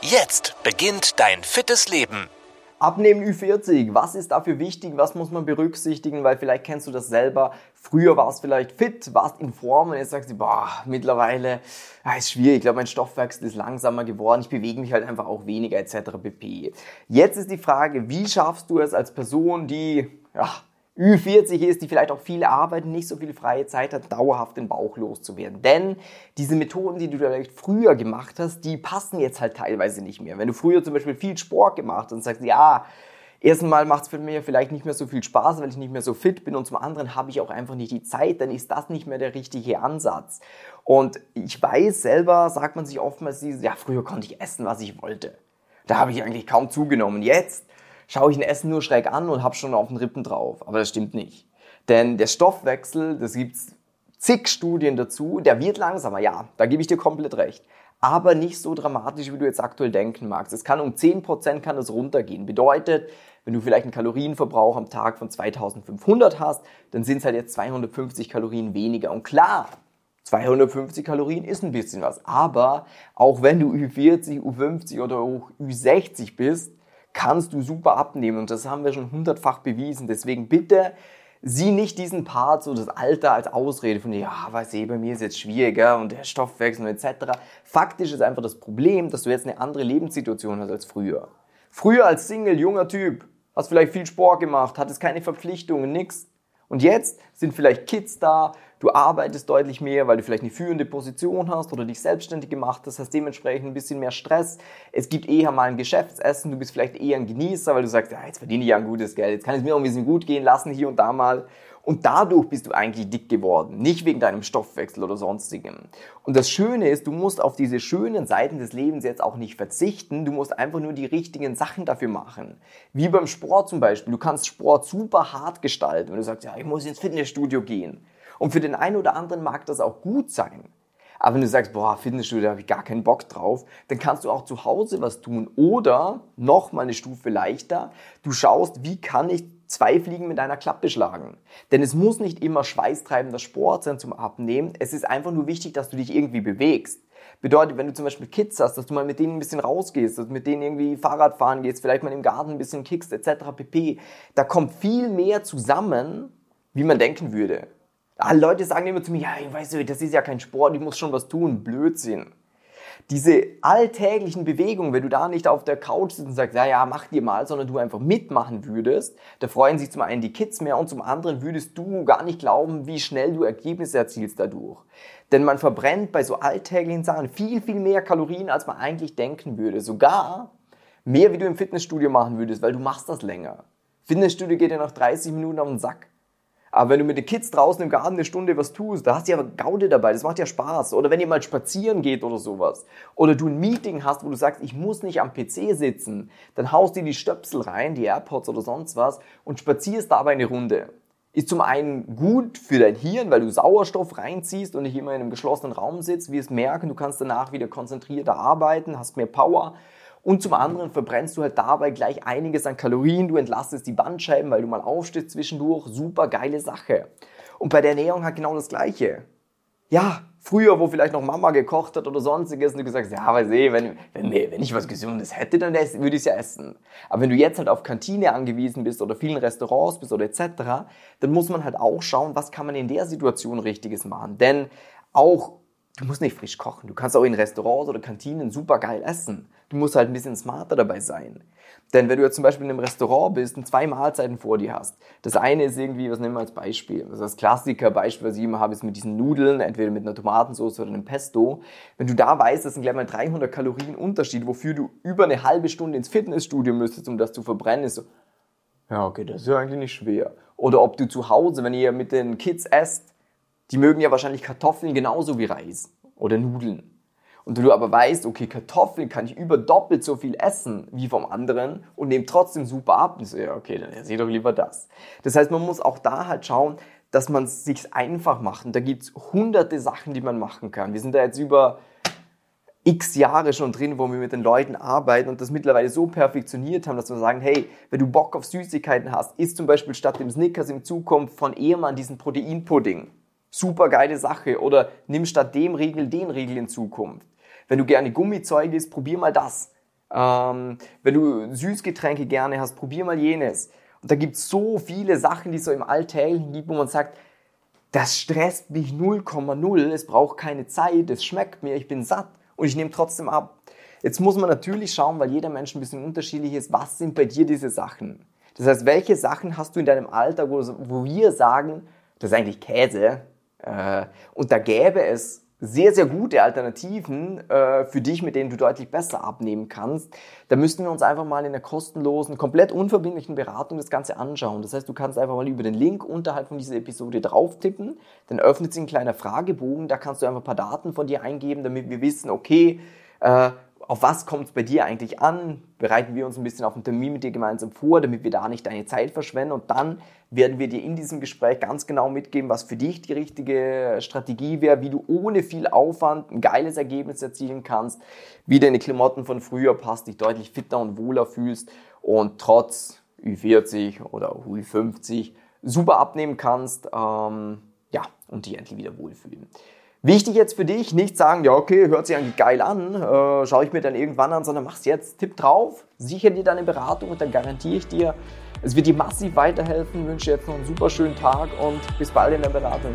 Jetzt beginnt dein fittes Leben. Abnehmen Ü40, was ist dafür wichtig, was muss man berücksichtigen, weil vielleicht kennst du das selber. Früher warst vielleicht fit, warst in Form und jetzt sagst du, boah, mittlerweile ja, ist schwierig, ich glaube, mein Stoffwechsel ist langsamer geworden, ich bewege mich halt einfach auch weniger etc. pp. Jetzt ist die Frage, wie schaffst du es als Person, die ja, Ü40 ist, die vielleicht auch viel arbeiten, nicht so viel freie Zeit hat, dauerhaft den Bauch loszuwerden. Denn diese Methoden, die du vielleicht früher gemacht hast, die passen jetzt halt teilweise nicht mehr. Wenn du früher zum Beispiel viel Sport gemacht hast und sagst, ja, erstens mal macht es für mich vielleicht nicht mehr so viel Spaß, weil ich nicht mehr so fit bin und zum anderen habe ich auch einfach nicht die Zeit, dann ist das nicht mehr der richtige Ansatz. Und ich weiß selber, sagt man sich oftmals ja, früher konnte ich essen, was ich wollte. Da habe ich eigentlich kaum zugenommen. Jetzt schaue ich ein Essen nur schräg an und habe schon auf den Rippen drauf. Aber das stimmt nicht. Denn der Stoffwechsel, das gibt's zig Studien dazu, der wird langsamer, ja, da gebe ich dir komplett recht. Aber nicht so dramatisch, wie du jetzt aktuell denken magst. Es kann um 10% kann es runtergehen. Bedeutet, wenn du vielleicht einen Kalorienverbrauch am Tag von 2500 hast, dann sind es halt jetzt 250 Kalorien weniger. Und klar, 250 Kalorien ist ein bisschen was. Aber auch wenn du Ü40, U50 oder auch Ü60 bist, kannst du super abnehmen. Und das haben wir schon hundertfach bewiesen. Deswegen bitte sieh nicht diesen Part, so das Alter als Ausrede von, ja, weiß ich, bei mir ist jetzt schwieriger und der Stoffwechsel und etc. Faktisch ist einfach das Problem, dass du jetzt eine andere Lebenssituation hast als früher. Früher als Single, junger Typ, hast vielleicht viel Sport gemacht, hattest keine Verpflichtungen, nix. Und jetzt sind vielleicht Kids da, du arbeitest deutlich mehr, weil du vielleicht eine führende Position hast oder dich selbstständig gemacht hast, hast dementsprechend ein bisschen mehr Stress. Es gibt eher mal ein Geschäftsessen, du bist vielleicht eher ein Genießer, weil du sagst, ja, jetzt verdiene ich ja ein gutes Geld, jetzt kann es mir auch ein bisschen gut gehen lassen hier und da mal. Und dadurch bist du eigentlich dick geworden, nicht wegen deinem Stoffwechsel oder sonstigem. Und das Schöne ist, du musst auf diese schönen Seiten des Lebens jetzt auch nicht verzichten, du musst einfach nur die richtigen Sachen dafür machen. Wie beim Sport zum Beispiel, du kannst Sport super hart gestalten, wenn du sagst, ja, ich muss ins Fitnessstudio gehen. Und für den einen oder anderen mag das auch gut sein. Aber wenn du sagst, boah, Fitnessstudio, da habe ich gar keinen Bock drauf, dann kannst du auch zu Hause was tun. Oder noch mal eine Stufe leichter, du schaust, wie kann ich zwei Fliegen mit einer Klappe schlagen. Denn es muss nicht immer schweißtreibender Sport sein zum Abnehmen. Es ist einfach nur wichtig, dass du dich irgendwie bewegst. Bedeutet, wenn du zum Beispiel Kids hast, dass du mal mit denen ein bisschen rausgehst, dass du mit denen irgendwie Fahrrad fahren gehst, vielleicht mal im Garten ein bisschen kickst, etc. pp. Da kommt viel mehr zusammen, wie man denken würde. Alle Leute sagen immer zu mir, ja, weißt du, das ist ja kein Sport, ich muss schon was tun. Blödsinn. Diese alltäglichen Bewegungen, wenn du da nicht auf der Couch sitzt und sagst, ja, ja, mach dir mal, sondern du einfach mitmachen würdest, da freuen sich zum einen die Kids mehr und zum anderen würdest du gar nicht glauben, wie schnell du Ergebnisse erzielst dadurch. Denn man verbrennt bei so alltäglichen Sachen viel, viel mehr Kalorien, als man eigentlich denken würde. Sogar mehr, wie du im Fitnessstudio machen würdest, weil du machst das länger. Fitnessstudio geht ja nach 30 Minuten auf den Sack. Aber wenn du mit den Kids draußen im Garten eine Stunde was tust, da hast du ja Gaude dabei, das macht ja Spaß. Oder wenn ihr mal spazieren geht oder sowas. Oder du ein Meeting hast, wo du sagst, ich muss nicht am PC sitzen, dann haust du die Stöpsel rein, die AirPods oder sonst was und spazierst dabei eine Runde. Ist zum einen gut für dein Hirn, weil du Sauerstoff reinziehst und nicht immer in einem geschlossenen Raum sitzt, es merken, du kannst danach wieder konzentrierter arbeiten, hast mehr Power und zum anderen verbrennst du halt dabei gleich einiges an Kalorien, du entlastest die Bandscheiben, weil du mal aufstehst zwischendurch. Super geile Sache. Und bei der Ernährung halt genau das Gleiche. Ja, früher, wo vielleicht noch Mama gekocht hat oder sonstiges und du gesagt hast, ja, weiß eh, wenn, wenn, wenn ich was Gesundes hätte, dann würde ich es ja essen. Aber wenn du jetzt halt auf Kantine angewiesen bist oder vielen Restaurants bist oder etc., dann muss man halt auch schauen, was kann man in der Situation Richtiges machen. Denn auch Du musst nicht frisch kochen. Du kannst auch in Restaurants oder Kantinen super geil essen. Du musst halt ein bisschen smarter dabei sein. Denn wenn du jetzt zum Beispiel in einem Restaurant bist und zwei Mahlzeiten vor dir hast, das eine ist irgendwie, was nehmen wir als Beispiel? Also das Klassiker-Beispiel, was ich immer habe, ist mit diesen Nudeln, entweder mit einer Tomatensauce oder einem Pesto. Wenn du da weißt, das sind gleich mal 300 Kalorien Unterschied, wofür du über eine halbe Stunde ins Fitnessstudio müsstest, um das zu verbrennen, ist so, ja, okay, das ist ja eigentlich nicht schwer. Oder ob du zu Hause, wenn ihr mit den Kids esst, die mögen ja wahrscheinlich Kartoffeln genauso wie Reis oder Nudeln. und du aber weißt, okay, Kartoffeln kann ich über doppelt so viel essen wie vom anderen und nehme trotzdem super ab, und so, ja, okay, dann esse ich doch lieber das. Das heißt, man muss auch da halt schauen, dass man es sich einfach macht. Und da gibt es hunderte Sachen, die man machen kann. Wir sind da jetzt über x Jahre schon drin, wo wir mit den Leuten arbeiten und das mittlerweile so perfektioniert haben, dass wir sagen, hey, wenn du Bock auf Süßigkeiten hast, isst zum Beispiel statt dem Snickers in Zukunft von Ehemann diesen Proteinpudding. Super geile Sache. Oder nimm statt dem Riegel den Riegel in Zukunft. Wenn du gerne Gummizeug isst, probier mal das. Ähm, wenn du Süßgetränke gerne hast, probier mal jenes. Und da gibt es so viele Sachen, die es so im Alltäglichen gibt, wo man sagt, das stresst mich 0,0, es braucht keine Zeit, es schmeckt mir, ich bin satt und ich nehme trotzdem ab. Jetzt muss man natürlich schauen, weil jeder Mensch ein bisschen unterschiedlich ist, was sind bei dir diese Sachen? Das heißt, welche Sachen hast du in deinem Alltag, wo, wir sagen, das ist eigentlich Käse, und da gäbe es sehr, sehr gute Alternativen äh, für dich, mit denen du deutlich besser abnehmen kannst. Da müssten wir uns einfach mal in einer kostenlosen, komplett unverbindlichen Beratung das Ganze anschauen. Das heißt, du kannst einfach mal über den Link unterhalb von dieser Episode drauf tippen, dann öffnet sich ein kleiner Fragebogen, da kannst du einfach ein paar Daten von dir eingeben, damit wir wissen, okay, äh, auf was kommt es bei dir eigentlich an? Bereiten wir uns ein bisschen auf einen Termin mit dir gemeinsam vor, damit wir da nicht deine Zeit verschwenden. Und dann werden wir dir in diesem Gespräch ganz genau mitgeben, was für dich die richtige Strategie wäre, wie du ohne viel Aufwand ein geiles Ergebnis erzielen kannst, wie deine Klamotten von früher passt, dich deutlich fitter und wohler fühlst und trotz Ü40 oder Ü50 super abnehmen kannst. Ähm, ja, und dich endlich wieder wohlfühlen. Wichtig jetzt für dich, nicht sagen, ja okay, hört sich eigentlich geil an, äh, schaue ich mir dann irgendwann an, sondern mach's jetzt, tipp drauf, sicher dir deine Beratung und dann garantiere ich dir, es wird dir massiv weiterhelfen. Wünsche jetzt noch einen super schönen Tag und bis bald in der Beratung.